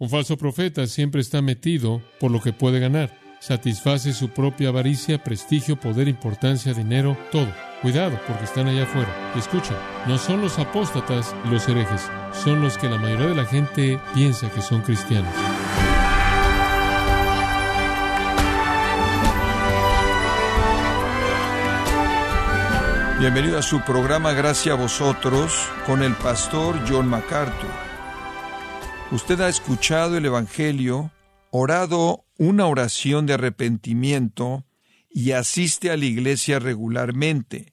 Un falso profeta siempre está metido por lo que puede ganar. Satisface su propia avaricia, prestigio, poder, importancia, dinero, todo. Cuidado, porque están allá afuera. Escuchen, no son los apóstatas los herejes, son los que la mayoría de la gente piensa que son cristianos. Bienvenido a su programa Gracias a vosotros con el pastor John MacArthur. Usted ha escuchado el Evangelio, orado una oración de arrepentimiento y asiste a la iglesia regularmente.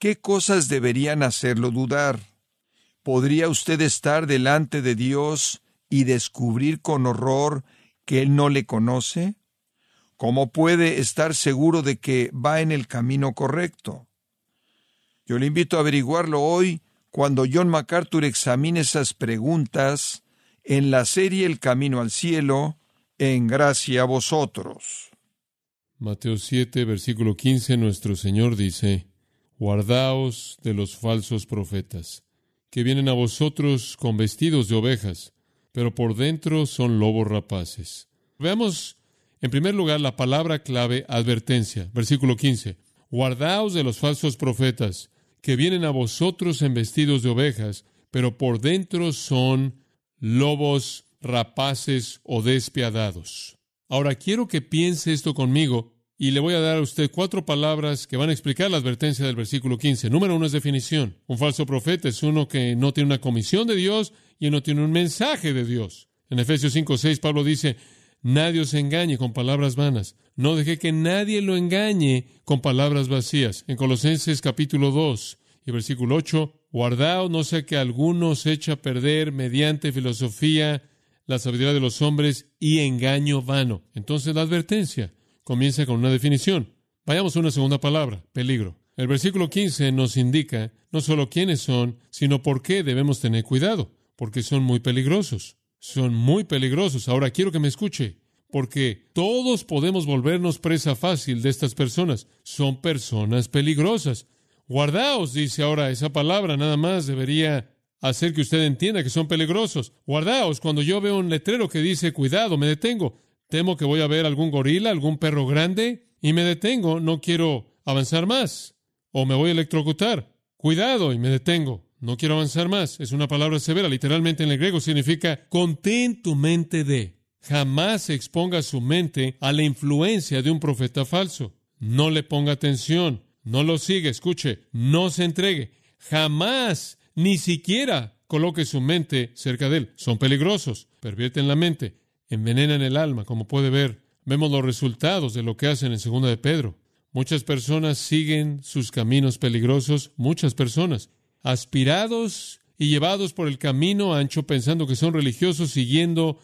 ¿Qué cosas deberían hacerlo dudar? ¿Podría usted estar delante de Dios y descubrir con horror que Él no le conoce? ¿Cómo puede estar seguro de que va en el camino correcto? Yo le invito a averiguarlo hoy cuando John MacArthur examine esas preguntas en la serie El Camino al Cielo, en gracia a vosotros. Mateo 7, versículo 15, nuestro Señor dice, Guardaos de los falsos profetas, que vienen a vosotros con vestidos de ovejas, pero por dentro son lobos rapaces. Veamos, en primer lugar, la palabra clave advertencia, versículo 15. Guardaos de los falsos profetas, que vienen a vosotros en vestidos de ovejas, pero por dentro son lobos rapaces o despiadados. Ahora quiero que piense esto conmigo y le voy a dar a usted cuatro palabras que van a explicar la advertencia del versículo 15. Número uno es definición. Un falso profeta es uno que no tiene una comisión de Dios y no tiene un mensaje de Dios. En Efesios 5, 6 Pablo dice, nadie os engañe con palabras vanas. No deje que nadie lo engañe con palabras vacías. En Colosenses capítulo 2 y versículo 8, guardaos no sea que alguno se eche a perder mediante filosofía la sabiduría de los hombres y engaño vano. Entonces la advertencia comienza con una definición. Vayamos a una segunda palabra, peligro. El versículo 15 nos indica no solo quiénes son, sino por qué debemos tener cuidado, porque son muy peligrosos son muy peligrosos. Ahora quiero que me escuche, porque todos podemos volvernos presa fácil de estas personas. Son personas peligrosas. Guardaos, dice ahora esa palabra, nada más debería hacer que usted entienda que son peligrosos. Guardaos, cuando yo veo un letrero que dice cuidado, me detengo. Temo que voy a ver algún gorila, algún perro grande, y me detengo, no quiero avanzar más, o me voy a electrocutar. Cuidado, y me detengo. No quiero avanzar más. Es una palabra severa. Literalmente en el griego significa contén tu mente de. Jamás exponga su mente a la influencia de un profeta falso. No le ponga atención. No lo siga. Escuche. No se entregue. Jamás, ni siquiera coloque su mente cerca de él. Son peligrosos. Pervierten la mente. Envenenan el alma. Como puede ver, vemos los resultados de lo que hacen en segunda de Pedro. Muchas personas siguen sus caminos peligrosos. Muchas personas aspirados y llevados por el camino ancho pensando que son religiosos, siguiendo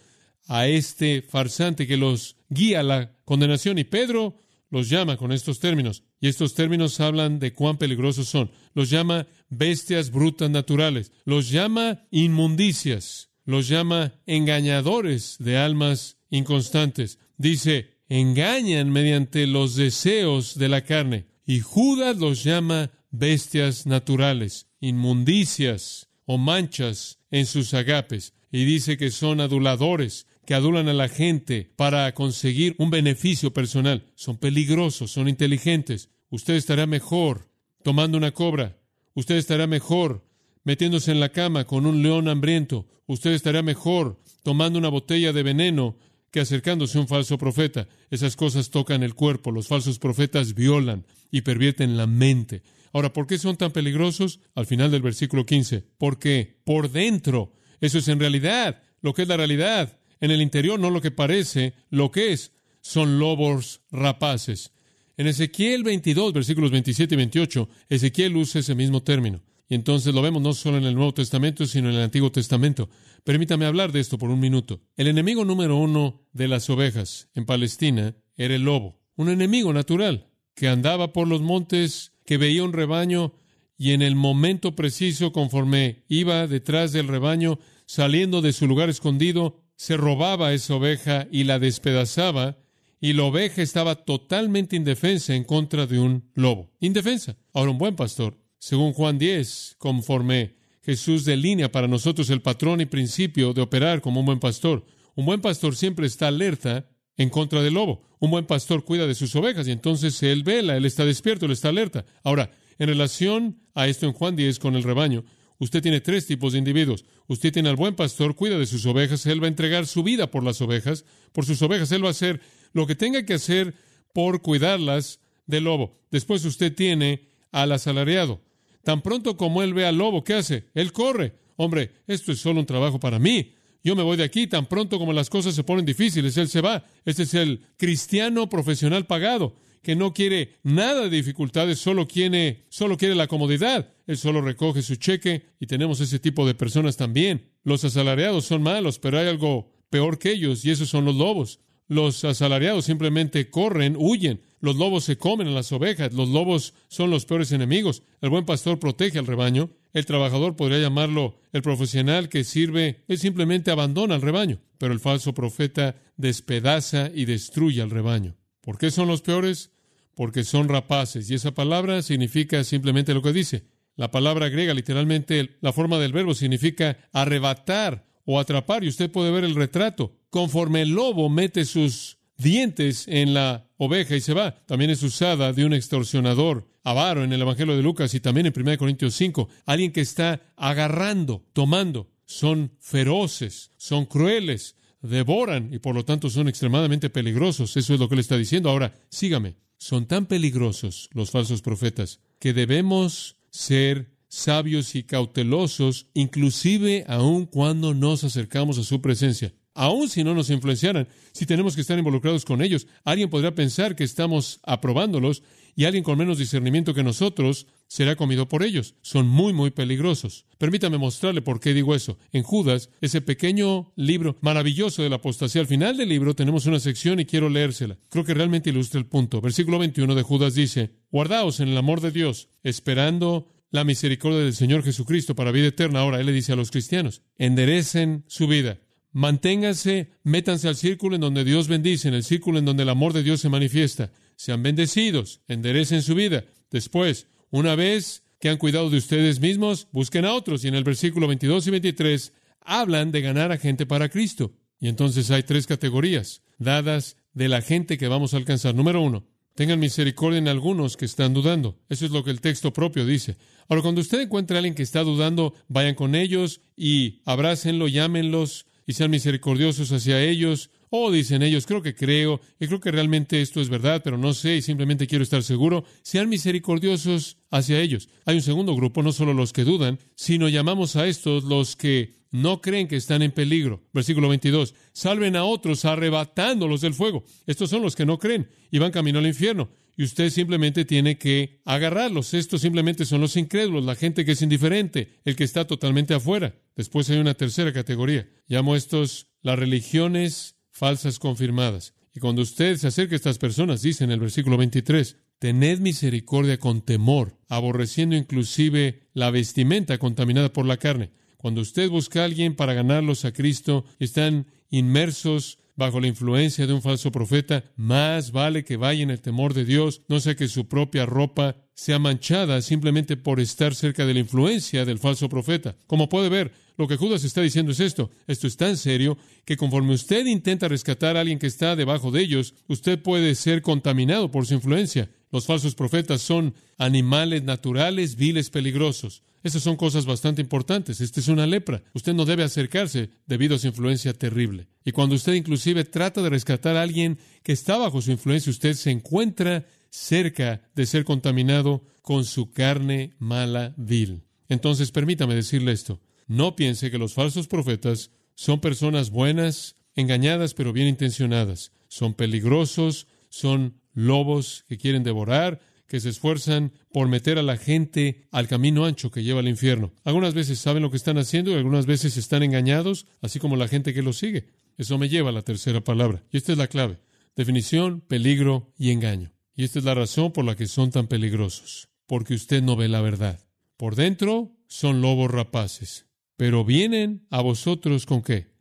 a este farsante que los guía a la condenación. Y Pedro los llama con estos términos. Y estos términos hablan de cuán peligrosos son. Los llama bestias brutas naturales. Los llama inmundicias. Los llama engañadores de almas inconstantes. Dice, engañan mediante los deseos de la carne. Y Judas los llama bestias naturales inmundicias o manchas en sus agapes. Y dice que son aduladores, que adulan a la gente para conseguir un beneficio personal. Son peligrosos, son inteligentes. Usted estará mejor tomando una cobra. Usted estará mejor metiéndose en la cama con un león hambriento. Usted estará mejor tomando una botella de veneno que acercándose a un falso profeta. Esas cosas tocan el cuerpo. Los falsos profetas violan y pervierten la mente. Ahora, ¿por qué son tan peligrosos? Al final del versículo 15. Porque por dentro, eso es en realidad lo que es la realidad. En el interior, no lo que parece, lo que es, son lobos rapaces. En Ezequiel 22, versículos 27 y 28, Ezequiel usa ese mismo término. Y entonces lo vemos no solo en el Nuevo Testamento, sino en el Antiguo Testamento. Permítame hablar de esto por un minuto. El enemigo número uno de las ovejas en Palestina era el lobo, un enemigo natural que andaba por los montes que veía un rebaño y en el momento preciso, conforme iba detrás del rebaño, saliendo de su lugar escondido, se robaba esa oveja y la despedazaba, y la oveja estaba totalmente indefensa en contra de un lobo. Indefensa. Ahora, un buen pastor, según Juan 10, conforme Jesús delinea para nosotros el patrón y principio de operar como un buen pastor. Un buen pastor siempre está alerta en contra del lobo. Un buen pastor cuida de sus ovejas y entonces él vela, él está despierto, él está alerta. Ahora, en relación a esto en Juan 10 con el rebaño, usted tiene tres tipos de individuos. Usted tiene al buen pastor, cuida de sus ovejas, él va a entregar su vida por las ovejas, por sus ovejas, él va a hacer lo que tenga que hacer por cuidarlas del lobo. Después usted tiene al asalariado. Tan pronto como él ve al lobo, ¿qué hace? Él corre. Hombre, esto es solo un trabajo para mí. Yo me voy de aquí tan pronto como las cosas se ponen difíciles, él se va. Este es el cristiano profesional pagado, que no quiere nada de dificultades, solo quiere, solo quiere la comodidad. Él solo recoge su cheque y tenemos ese tipo de personas también. Los asalariados son malos, pero hay algo peor que ellos y esos son los lobos. Los asalariados simplemente corren, huyen. Los lobos se comen a las ovejas. Los lobos son los peores enemigos. El buen pastor protege al rebaño. El trabajador podría llamarlo el profesional que sirve, él simplemente abandona al rebaño. Pero el falso profeta despedaza y destruye al rebaño. ¿Por qué son los peores? Porque son rapaces. Y esa palabra significa simplemente lo que dice. La palabra griega, literalmente, la forma del verbo significa arrebatar o atrapar. Y usted puede ver el retrato. Conforme el lobo mete sus dientes en la oveja y se va. También es usada de un extorsionador avaro en el Evangelio de Lucas y también en 1 Corintios 5. Alguien que está agarrando, tomando. Son feroces, son crueles, devoran y por lo tanto son extremadamente peligrosos. Eso es lo que le está diciendo. Ahora, sígame. Son tan peligrosos los falsos profetas que debemos ser sabios y cautelosos, inclusive aun cuando nos acercamos a su presencia. Aun si no nos influenciaran, si tenemos que estar involucrados con ellos, alguien podría pensar que estamos aprobándolos y alguien con menos discernimiento que nosotros será comido por ellos. Son muy, muy peligrosos. Permítame mostrarle por qué digo eso. En Judas, ese pequeño libro maravilloso de la apostasía, al final del libro tenemos una sección y quiero leérsela. Creo que realmente ilustra el punto. Versículo 21 de Judas dice, Guardaos en el amor de Dios, esperando la misericordia del Señor Jesucristo para vida eterna. Ahora, Él le dice a los cristianos, enderecen su vida Manténganse, métanse al círculo en donde Dios bendice, en el círculo en donde el amor de Dios se manifiesta. Sean bendecidos, enderecen su vida. Después, una vez que han cuidado de ustedes mismos, busquen a otros. Y en el versículo 22 y 23 hablan de ganar a gente para Cristo. Y entonces hay tres categorías dadas de la gente que vamos a alcanzar. Número uno, tengan misericordia en algunos que están dudando. Eso es lo que el texto propio dice. Ahora, cuando usted encuentre a alguien que está dudando, vayan con ellos y abrácenlo, llámenlos, y sean misericordiosos hacia ellos. O dicen ellos, creo que creo, y creo que realmente esto es verdad, pero no sé y simplemente quiero estar seguro. Sean misericordiosos hacia ellos. Hay un segundo grupo, no solo los que dudan, sino llamamos a estos los que no creen que están en peligro. Versículo 22. Salven a otros arrebatándolos del fuego. Estos son los que no creen y van camino al infierno y usted simplemente tiene que agarrarlos. Estos simplemente son los incrédulos, la gente que es indiferente, el que está totalmente afuera. Después hay una tercera categoría. Llamo estos las religiones falsas confirmadas. Y cuando usted se acerca a estas personas, dice en el versículo 23, tened misericordia con temor, aborreciendo inclusive la vestimenta contaminada por la carne. Cuando usted busca a alguien para ganarlos a Cristo, están inmersos bajo la influencia de un falso profeta, más vale que vaya en el temor de Dios, no sea que su propia ropa sea manchada simplemente por estar cerca de la influencia del falso profeta. Como puede ver, lo que Judas está diciendo es esto. Esto es tan serio que conforme usted intenta rescatar a alguien que está debajo de ellos, usted puede ser contaminado por su influencia. Los falsos profetas son animales naturales, viles, peligrosos. Esas son cosas bastante importantes. Esta es una lepra. Usted no debe acercarse debido a su influencia terrible. Y cuando usted inclusive trata de rescatar a alguien que está bajo su influencia, usted se encuentra cerca de ser contaminado con su carne mala vil. Entonces, permítame decirle esto. No piense que los falsos profetas son personas buenas, engañadas, pero bien intencionadas. Son peligrosos, son lobos que quieren devorar, que se esfuerzan por meter a la gente al camino ancho que lleva al infierno. Algunas veces saben lo que están haciendo y algunas veces están engañados, así como la gente que los sigue. Eso me lleva a la tercera palabra. Y esta es la clave. Definición, peligro y engaño. Y esta es la razón por la que son tan peligrosos. Porque usted no ve la verdad. Por dentro son lobos rapaces. Pero vienen a vosotros con qué?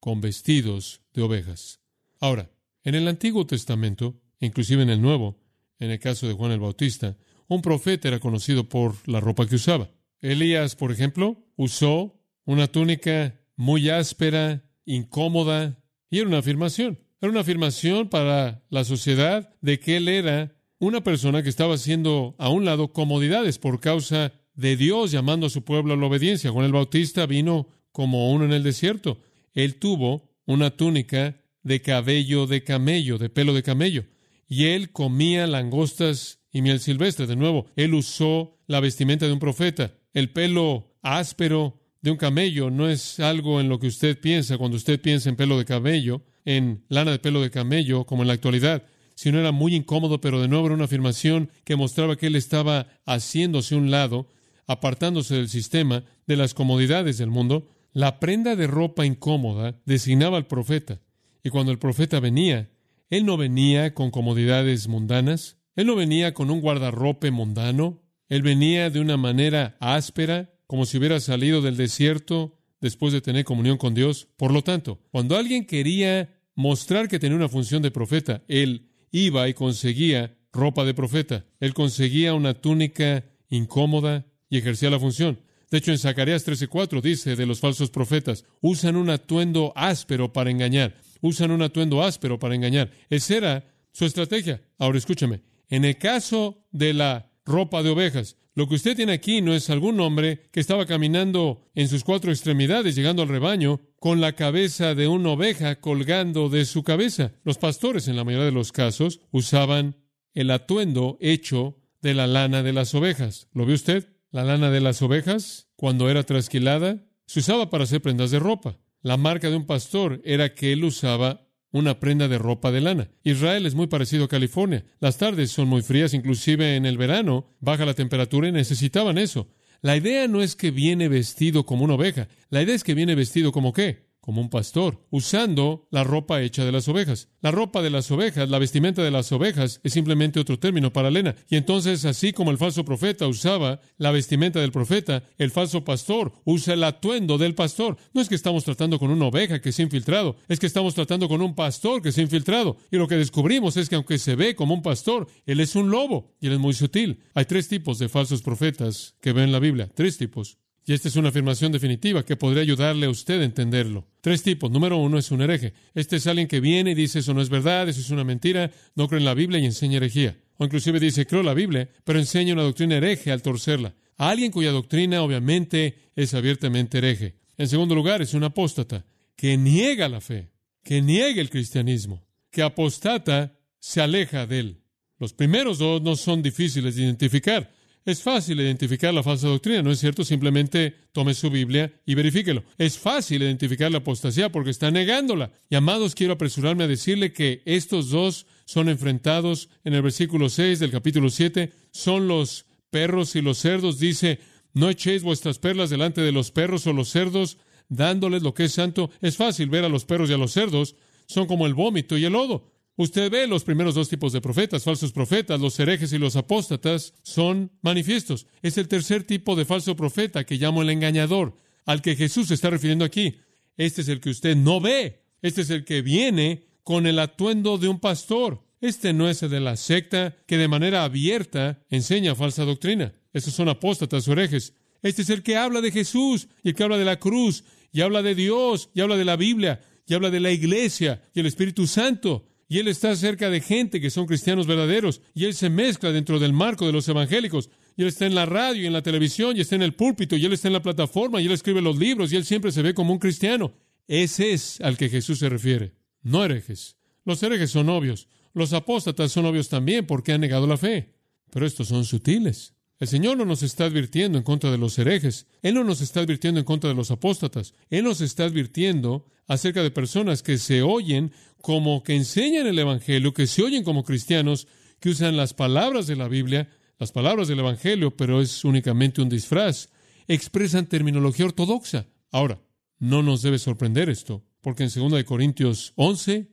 Con vestidos de ovejas. Ahora, en el Antiguo Testamento, inclusive en el Nuevo, en el caso de Juan el Bautista, un profeta era conocido por la ropa que usaba. Elías, por ejemplo, usó una túnica muy áspera, incómoda, y era una afirmación. Era una afirmación para la sociedad de que él era una persona que estaba haciendo a un lado comodidades por causa de Dios llamando a su pueblo a la obediencia. Juan el Bautista vino como uno en el desierto. Él tuvo una túnica de cabello de camello, de pelo de camello, y él comía langostas y miel silvestre. De nuevo, él usó la vestimenta de un profeta. El pelo áspero de un camello no es algo en lo que usted piensa cuando usted piensa en pelo de camello, en lana de pelo de camello, como en la actualidad sino era muy incómodo, pero de nuevo era una afirmación que mostraba que él estaba haciéndose un lado, apartándose del sistema, de las comodidades del mundo. La prenda de ropa incómoda designaba al profeta. Y cuando el profeta venía, él no venía con comodidades mundanas, él no venía con un guardarrope mundano, él venía de una manera áspera, como si hubiera salido del desierto después de tener comunión con Dios. Por lo tanto, cuando alguien quería mostrar que tenía una función de profeta, él iba y conseguía ropa de profeta. Él conseguía una túnica incómoda y ejercía la función. De hecho, en Zacarías 13:4 dice de los falsos profetas, usan un atuendo áspero para engañar, usan un atuendo áspero para engañar. Esa era su estrategia. Ahora escúchame, en el caso de la ropa de ovejas, lo que usted tiene aquí no es algún hombre que estaba caminando en sus cuatro extremidades, llegando al rebaño, con la cabeza de una oveja colgando de su cabeza. Los pastores, en la mayoría de los casos, usaban el atuendo hecho de la lana de las ovejas. ¿Lo ve usted? La lana de las ovejas, cuando era trasquilada, se usaba para hacer prendas de ropa. La marca de un pastor era que él usaba una prenda de ropa de lana. Israel es muy parecido a California. Las tardes son muy frías, inclusive en el verano baja la temperatura y necesitaban eso. La idea no es que viene vestido como una oveja, la idea es que viene vestido como qué? Como un pastor, usando la ropa hecha de las ovejas. La ropa de las ovejas, la vestimenta de las ovejas, es simplemente otro término para lena. Y entonces, así como el falso profeta usaba la vestimenta del profeta, el falso pastor usa el atuendo del pastor. No es que estamos tratando con una oveja que se ha infiltrado, es que estamos tratando con un pastor que se ha infiltrado. Y lo que descubrimos es que aunque se ve como un pastor, él es un lobo y él es muy sutil. Hay tres tipos de falsos profetas que ven la Biblia, tres tipos. Y esta es una afirmación definitiva que podría ayudarle a usted a entenderlo. Tres tipos. Número uno es un hereje. Este es alguien que viene y dice eso no es verdad, eso es una mentira, no cree en la Biblia y enseña herejía. O inclusive dice creo la Biblia, pero enseña una doctrina hereje al torcerla. Alguien cuya doctrina obviamente es abiertamente hereje. En segundo lugar, es un apóstata que niega la fe, que niega el cristianismo, que apostata se aleja de él. Los primeros dos no son difíciles de identificar. Es fácil identificar la falsa doctrina, ¿no es cierto? Simplemente tome su Biblia y verifíquelo. Es fácil identificar la apostasía porque está negándola. Y amados, quiero apresurarme a decirle que estos dos son enfrentados en el versículo 6 del capítulo 7. Son los perros y los cerdos. Dice, no echéis vuestras perlas delante de los perros o los cerdos, dándoles lo que es santo. Es fácil ver a los perros y a los cerdos. Son como el vómito y el lodo. Usted ve los primeros dos tipos de profetas, falsos profetas, los herejes y los apóstatas, son manifiestos. Es el tercer tipo de falso profeta que llamo el engañador, al que Jesús se está refiriendo aquí. Este es el que usted no ve. Este es el que viene con el atuendo de un pastor. Este no es el de la secta que de manera abierta enseña falsa doctrina. Esos son apóstatas o herejes. Este es el que habla de Jesús y el que habla de la cruz y habla de Dios y habla de la Biblia y habla de la iglesia y el Espíritu Santo y él está cerca de gente que son cristianos verdaderos, y él se mezcla dentro del marco de los evangélicos, y él está en la radio y en la televisión, y está en el púlpito, y él está en la plataforma, y él escribe los libros, y él siempre se ve como un cristiano. Ese es al que Jesús se refiere, no herejes. Los herejes son obvios, los apóstatas son obvios también porque han negado la fe, pero estos son sutiles. El Señor no nos está advirtiendo en contra de los herejes. Él no nos está advirtiendo en contra de los apóstatas. Él nos está advirtiendo acerca de personas que se oyen como que enseñan el Evangelio, que se oyen como cristianos, que usan las palabras de la Biblia, las palabras del Evangelio, pero es únicamente un disfraz. Expresan terminología ortodoxa. Ahora, no nos debe sorprender esto, porque en 2 Corintios 11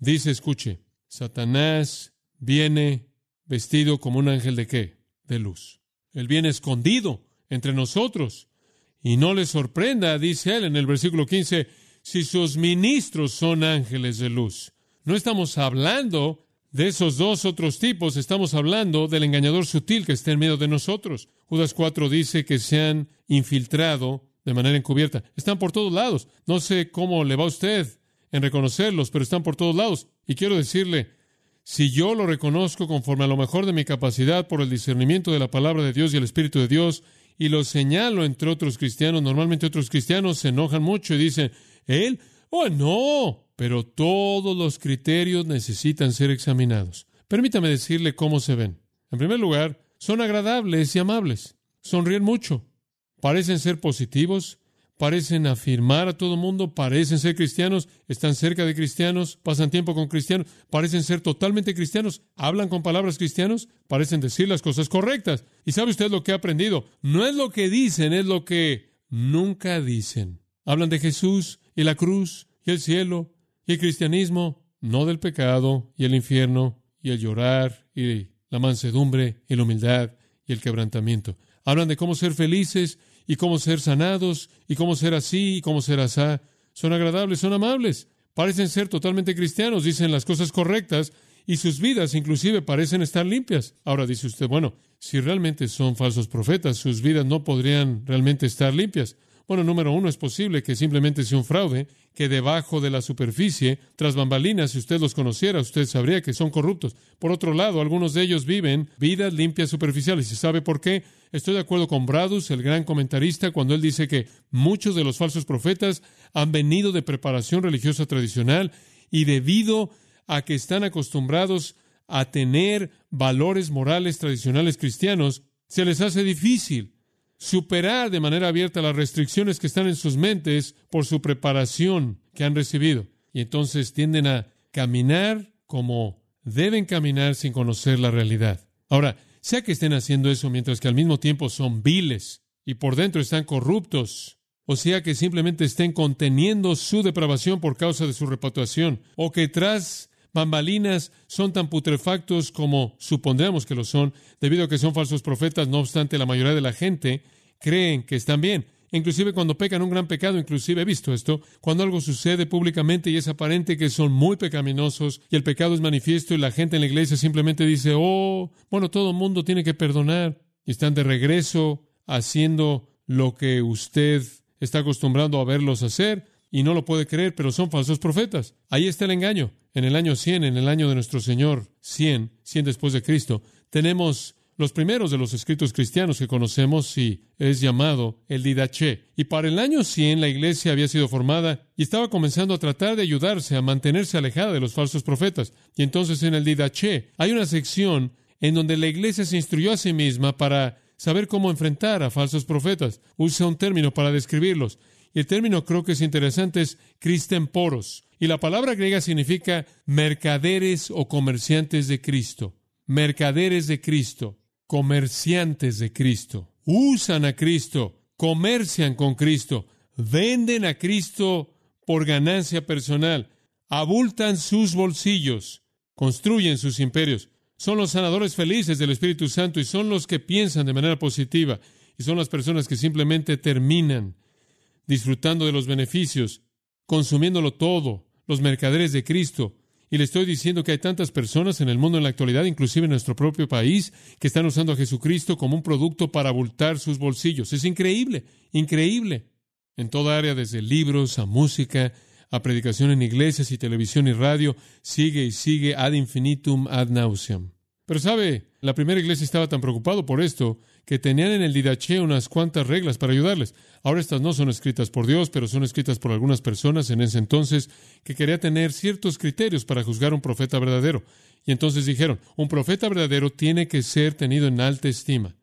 dice, escuche, Satanás viene vestido como un ángel de qué? De luz. Él viene escondido entre nosotros. Y no le sorprenda, dice él en el versículo 15, si sus ministros son ángeles de luz. No estamos hablando de esos dos otros tipos, estamos hablando del engañador sutil que está en medio de nosotros. Judas 4 dice que se han infiltrado de manera encubierta. Están por todos lados. No sé cómo le va a usted en reconocerlos, pero están por todos lados. Y quiero decirle, si yo lo reconozco conforme a lo mejor de mi capacidad por el discernimiento de la palabra de Dios y el Espíritu de Dios, y lo señalo entre otros cristianos, normalmente otros cristianos se enojan mucho y dicen, él, oh no, pero todos los criterios necesitan ser examinados. Permítame decirle cómo se ven. En primer lugar, son agradables y amables, sonríen mucho, parecen ser positivos, parecen afirmar a todo mundo, parecen ser cristianos, están cerca de cristianos, pasan tiempo con cristianos, parecen ser totalmente cristianos, hablan con palabras cristianos, parecen decir las cosas correctas. ¿Y sabe usted lo que ha aprendido? No es lo que dicen, es lo que nunca dicen. Hablan de Jesús y la cruz y el cielo y el cristianismo, no del pecado y el infierno y el llorar y la mansedumbre y la humildad y el quebrantamiento. Hablan de cómo ser felices y cómo ser sanados y cómo ser así y cómo ser asá. Son agradables, son amables, parecen ser totalmente cristianos, dicen las cosas correctas y sus vidas inclusive parecen estar limpias. Ahora dice usted, bueno, si realmente son falsos profetas, sus vidas no podrían realmente estar limpias. Bueno, número uno, es posible que simplemente sea un fraude, que debajo de la superficie, tras bambalinas, si usted los conociera, usted sabría que son corruptos. Por otro lado, algunos de ellos viven vidas limpias superficiales. ¿Y sabe por qué? Estoy de acuerdo con Bradus, el gran comentarista, cuando él dice que muchos de los falsos profetas han venido de preparación religiosa tradicional y debido a que están acostumbrados a tener valores morales tradicionales cristianos, se les hace difícil superar de manera abierta las restricciones que están en sus mentes por su preparación que han recibido. Y entonces tienden a caminar como deben caminar sin conocer la realidad. Ahora, sea que estén haciendo eso mientras que al mismo tiempo son viles y por dentro están corruptos, o sea que simplemente estén conteniendo su depravación por causa de su reputación, o que tras bambalinas son tan putrefactos como supondremos que lo son, debido a que son falsos profetas, no obstante la mayoría de la gente creen que están bien. Inclusive cuando pecan un gran pecado, inclusive he visto esto, cuando algo sucede públicamente y es aparente que son muy pecaminosos y el pecado es manifiesto y la gente en la iglesia simplemente dice, oh, bueno, todo el mundo tiene que perdonar y están de regreso haciendo lo que usted está acostumbrado a verlos hacer y no lo puede creer, pero son falsos profetas. Ahí está el engaño. En el año 100, en el año de nuestro Señor, 100, 100 después de Cristo, tenemos los primeros de los escritos cristianos que conocemos y es llamado el Didache. Y para el año 100 la iglesia había sido formada y estaba comenzando a tratar de ayudarse a mantenerse alejada de los falsos profetas. Y entonces en el Didache hay una sección en donde la iglesia se instruyó a sí misma para saber cómo enfrentar a falsos profetas. Usa un término para describirlos. Y el término creo que es interesante, es Poros. Y la palabra griega significa mercaderes o comerciantes de Cristo. Mercaderes de Cristo, comerciantes de Cristo. Usan a Cristo, comercian con Cristo, venden a Cristo por ganancia personal, abultan sus bolsillos, construyen sus imperios. Son los sanadores felices del Espíritu Santo y son los que piensan de manera positiva y son las personas que simplemente terminan disfrutando de los beneficios, consumiéndolo todo, los mercaderes de Cristo. Y le estoy diciendo que hay tantas personas en el mundo en la actualidad, inclusive en nuestro propio país, que están usando a Jesucristo como un producto para abultar sus bolsillos. Es increíble, increíble. En toda área, desde libros a música, a predicación en iglesias y televisión y radio, sigue y sigue ad infinitum ad nauseam. Pero sabe, la primera iglesia estaba tan preocupado por esto que tenían en el Didache unas cuantas reglas para ayudarles. Ahora estas no son escritas por Dios, pero son escritas por algunas personas en ese entonces que quería tener ciertos criterios para juzgar a un profeta verdadero. Y entonces dijeron, un profeta verdadero tiene que ser tenido en alta estima.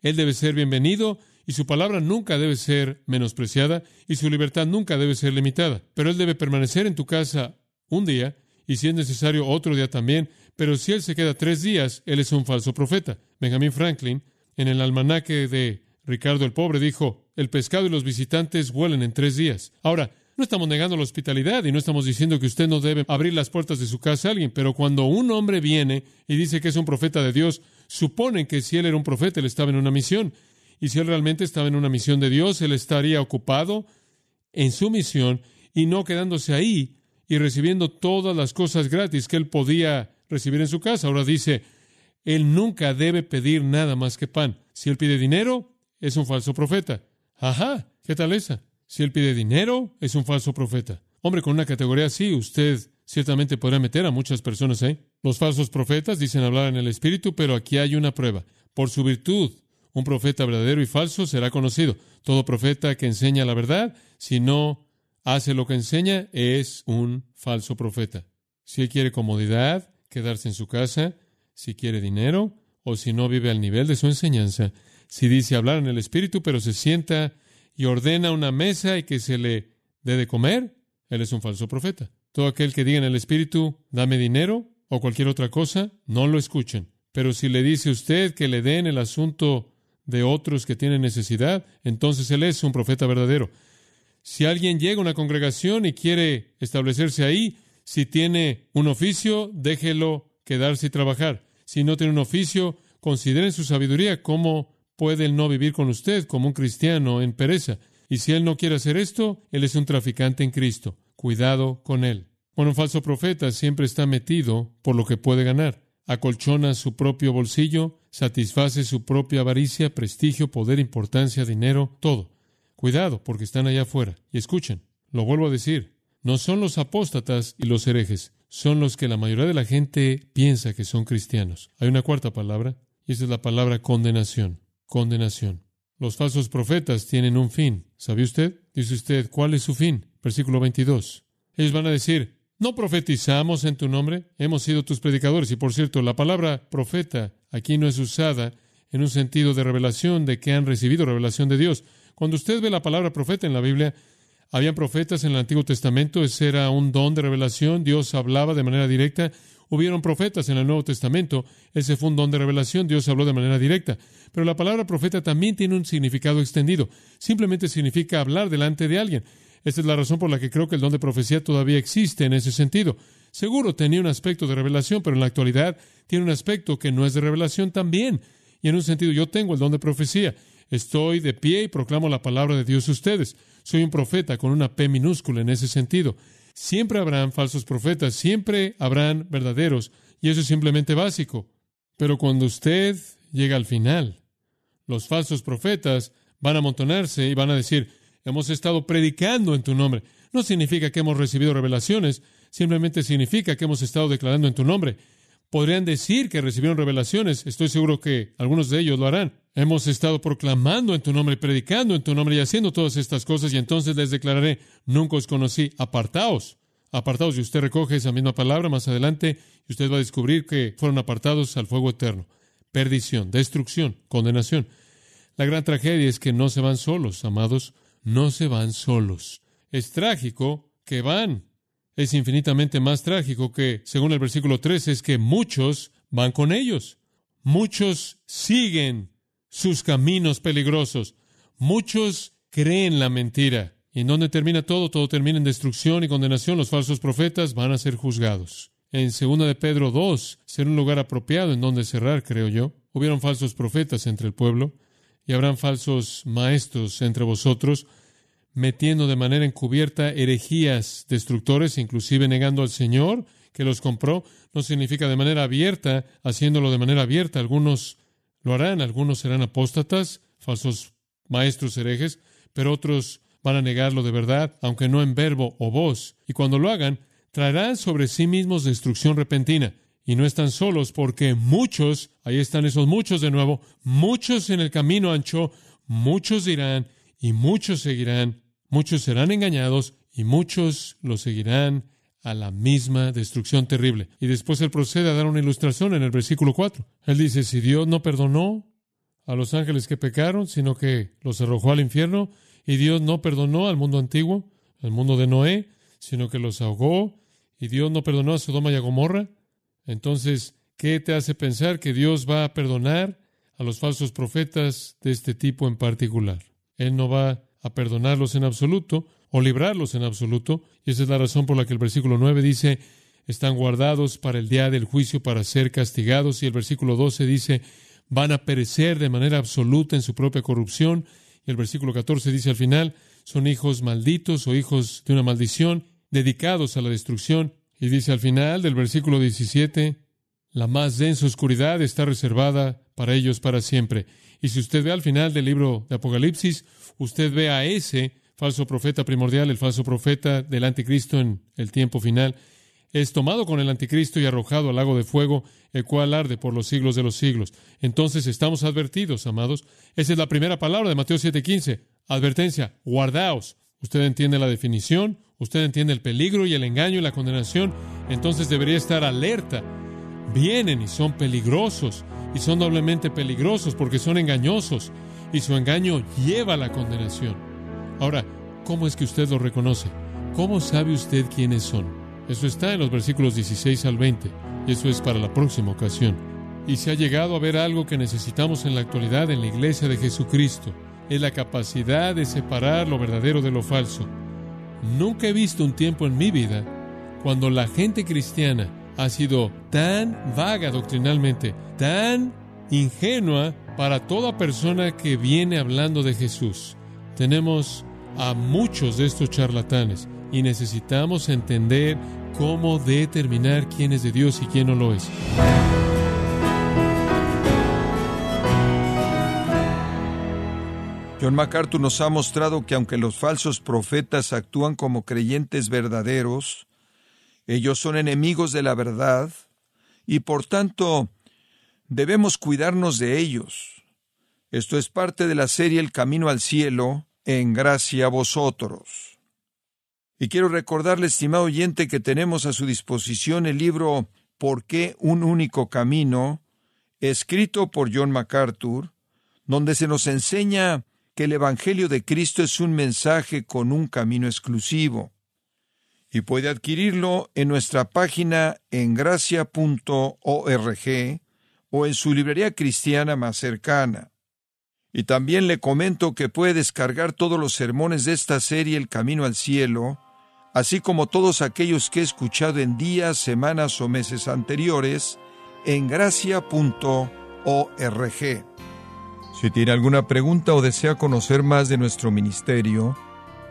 Él debe ser bienvenido y su palabra nunca debe ser menospreciada y su libertad nunca debe ser limitada. Pero él debe permanecer en tu casa un día y si es necesario otro día también, pero si él se queda tres días, él es un falso profeta. Benjamin Franklin en el almanaque de Ricardo el Pobre dijo, el pescado y los visitantes huelen en tres días. Ahora, no estamos negando la hospitalidad y no estamos diciendo que usted no debe abrir las puertas de su casa a alguien, pero cuando un hombre viene y dice que es un profeta de Dios, suponen que si él era un profeta, él estaba en una misión. Y si él realmente estaba en una misión de Dios, él estaría ocupado en su misión y no quedándose ahí y recibiendo todas las cosas gratis que él podía recibir en su casa. Ahora dice, él nunca debe pedir nada más que pan. Si él pide dinero, es un falso profeta. Ajá, ¿qué tal esa? Si él pide dinero, es un falso profeta. Hombre, con una categoría así, usted ciertamente podría meter a muchas personas ahí. Los falsos profetas dicen hablar en el Espíritu, pero aquí hay una prueba. Por su virtud, un profeta verdadero y falso será conocido. Todo profeta que enseña la verdad, si no hace lo que enseña, es un falso profeta. Si él quiere comodidad, quedarse en su casa, si quiere dinero, o si no vive al nivel de su enseñanza, si dice hablar en el Espíritu, pero se sienta y ordena una mesa y que se le dé de comer, él es un falso profeta. Todo aquel que diga en el Espíritu, dame dinero o cualquier otra cosa, no lo escuchen. Pero si le dice usted que le den el asunto de otros que tienen necesidad, entonces él es un profeta verdadero. Si alguien llega a una congregación y quiere establecerse ahí, si tiene un oficio, déjelo quedarse y trabajar. Si no tiene un oficio, consideren su sabiduría cómo puede él no vivir con usted como un cristiano en pereza. Y si él no quiere hacer esto, él es un traficante en Cristo. Cuidado con él. Bueno, un falso profeta siempre está metido por lo que puede ganar. Acolchona su propio bolsillo, satisface su propia avaricia, prestigio, poder, importancia, dinero, todo. Cuidado, porque están allá afuera. Y escuchen, lo vuelvo a decir, no son los apóstatas y los herejes, son los que la mayoría de la gente piensa que son cristianos. Hay una cuarta palabra, y esa es la palabra condenación condenación. Los falsos profetas tienen un fin. ¿Sabe usted? Dice usted, ¿cuál es su fin? Versículo 22. Ellos van a decir, ¿no profetizamos en tu nombre? Hemos sido tus predicadores. Y por cierto, la palabra profeta aquí no es usada en un sentido de revelación, de que han recibido revelación de Dios. Cuando usted ve la palabra profeta en la Biblia, habían profetas en el Antiguo Testamento, ese era un don de revelación, Dios hablaba de manera directa, Hubieron profetas en el Nuevo Testamento. Ese fue un don de revelación. Dios habló de manera directa. Pero la palabra profeta también tiene un significado extendido. Simplemente significa hablar delante de alguien. Esta es la razón por la que creo que el don de profecía todavía existe en ese sentido. Seguro tenía un aspecto de revelación, pero en la actualidad tiene un aspecto que no es de revelación también. Y en un sentido, yo tengo el don de profecía. Estoy de pie y proclamo la palabra de Dios a ustedes. Soy un profeta con una P minúscula en ese sentido. Siempre habrán falsos profetas, siempre habrán verdaderos, y eso es simplemente básico. Pero cuando usted llega al final, los falsos profetas van a amontonarse y van a decir, hemos estado predicando en tu nombre. No significa que hemos recibido revelaciones, simplemente significa que hemos estado declarando en tu nombre. Podrían decir que recibieron revelaciones, estoy seguro que algunos de ellos lo harán. Hemos estado proclamando en tu nombre, predicando en tu nombre y haciendo todas estas cosas y entonces les declararé, nunca os conocí, apartaos, apartaos. Y usted recoge esa misma palabra más adelante y usted va a descubrir que fueron apartados al fuego eterno. Perdición, destrucción, condenación. La gran tragedia es que no se van solos, amados, no se van solos. Es trágico que van, es infinitamente más trágico que, según el versículo 13, es que muchos van con ellos. Muchos siguen sus caminos peligrosos. Muchos creen la mentira. ¿Y en dónde termina todo? Todo termina en destrucción y condenación. Los falsos profetas van a ser juzgados. En 2 de Pedro 2 será un lugar apropiado en donde cerrar, creo yo. Hubieron falsos profetas entre el pueblo y habrán falsos maestros entre vosotros metiendo de manera encubierta herejías destructores, inclusive negando al Señor que los compró, no significa de manera abierta, haciéndolo de manera abierta. Algunos lo harán, algunos serán apóstatas, falsos maestros herejes, pero otros van a negarlo de verdad, aunque no en verbo o voz. Y cuando lo hagan, traerán sobre sí mismos destrucción repentina. Y no están solos porque muchos, ahí están esos muchos de nuevo, muchos en el camino ancho, muchos dirán y muchos seguirán Muchos serán engañados y muchos lo seguirán a la misma destrucción terrible. Y después él procede a dar una ilustración en el versículo 4. Él dice, si Dios no perdonó a los ángeles que pecaron, sino que los arrojó al infierno, y Dios no perdonó al mundo antiguo, al mundo de Noé, sino que los ahogó, y Dios no perdonó a Sodoma y a Gomorra, entonces, ¿qué te hace pensar que Dios va a perdonar a los falsos profetas de este tipo en particular? Él no va a perdonarlos en absoluto o librarlos en absoluto. Y esa es la razón por la que el versículo 9 dice, están guardados para el día del juicio para ser castigados. Y el versículo 12 dice, van a perecer de manera absoluta en su propia corrupción. Y el versículo 14 dice al final, son hijos malditos o hijos de una maldición, dedicados a la destrucción. Y dice al final del versículo 17, La más densa oscuridad está reservada para ellos para siempre. Y si usted ve al final del libro de Apocalipsis, usted ve a ese falso profeta primordial, el falso profeta del anticristo en el tiempo final, es tomado con el anticristo y arrojado al lago de fuego, el cual arde por los siglos de los siglos. Entonces estamos advertidos, amados. Esa es la primera palabra de Mateo 7:15. Advertencia, guardaos. Usted entiende la definición, usted entiende el peligro y el engaño y la condenación, entonces debería estar alerta. Vienen y son peligrosos, y son doblemente peligrosos porque son engañosos, y su engaño lleva a la condenación. Ahora, ¿cómo es que usted lo reconoce? ¿Cómo sabe usted quiénes son? Eso está en los versículos 16 al 20, y eso es para la próxima ocasión. Y se ha llegado a ver algo que necesitamos en la actualidad en la iglesia de Jesucristo, es la capacidad de separar lo verdadero de lo falso. Nunca he visto un tiempo en mi vida cuando la gente cristiana ha sido tan vaga doctrinalmente, tan ingenua para toda persona que viene hablando de Jesús. Tenemos a muchos de estos charlatanes y necesitamos entender cómo determinar quién es de Dios y quién no lo es. John MacArthur nos ha mostrado que aunque los falsos profetas actúan como creyentes verdaderos, ellos son enemigos de la verdad y por tanto debemos cuidarnos de ellos. Esto es parte de la serie El Camino al Cielo, en gracia a vosotros. Y quiero recordarle, estimado oyente, que tenemos a su disposición el libro ¿Por qué un único camino? escrito por John MacArthur, donde se nos enseña que el Evangelio de Cristo es un mensaje con un camino exclusivo y puede adquirirlo en nuestra página en gracia.org o en su librería cristiana más cercana. Y también le comento que puede descargar todos los sermones de esta serie El Camino al Cielo, así como todos aquellos que he escuchado en días, semanas o meses anteriores, en gracia.org. Si tiene alguna pregunta o desea conocer más de nuestro ministerio,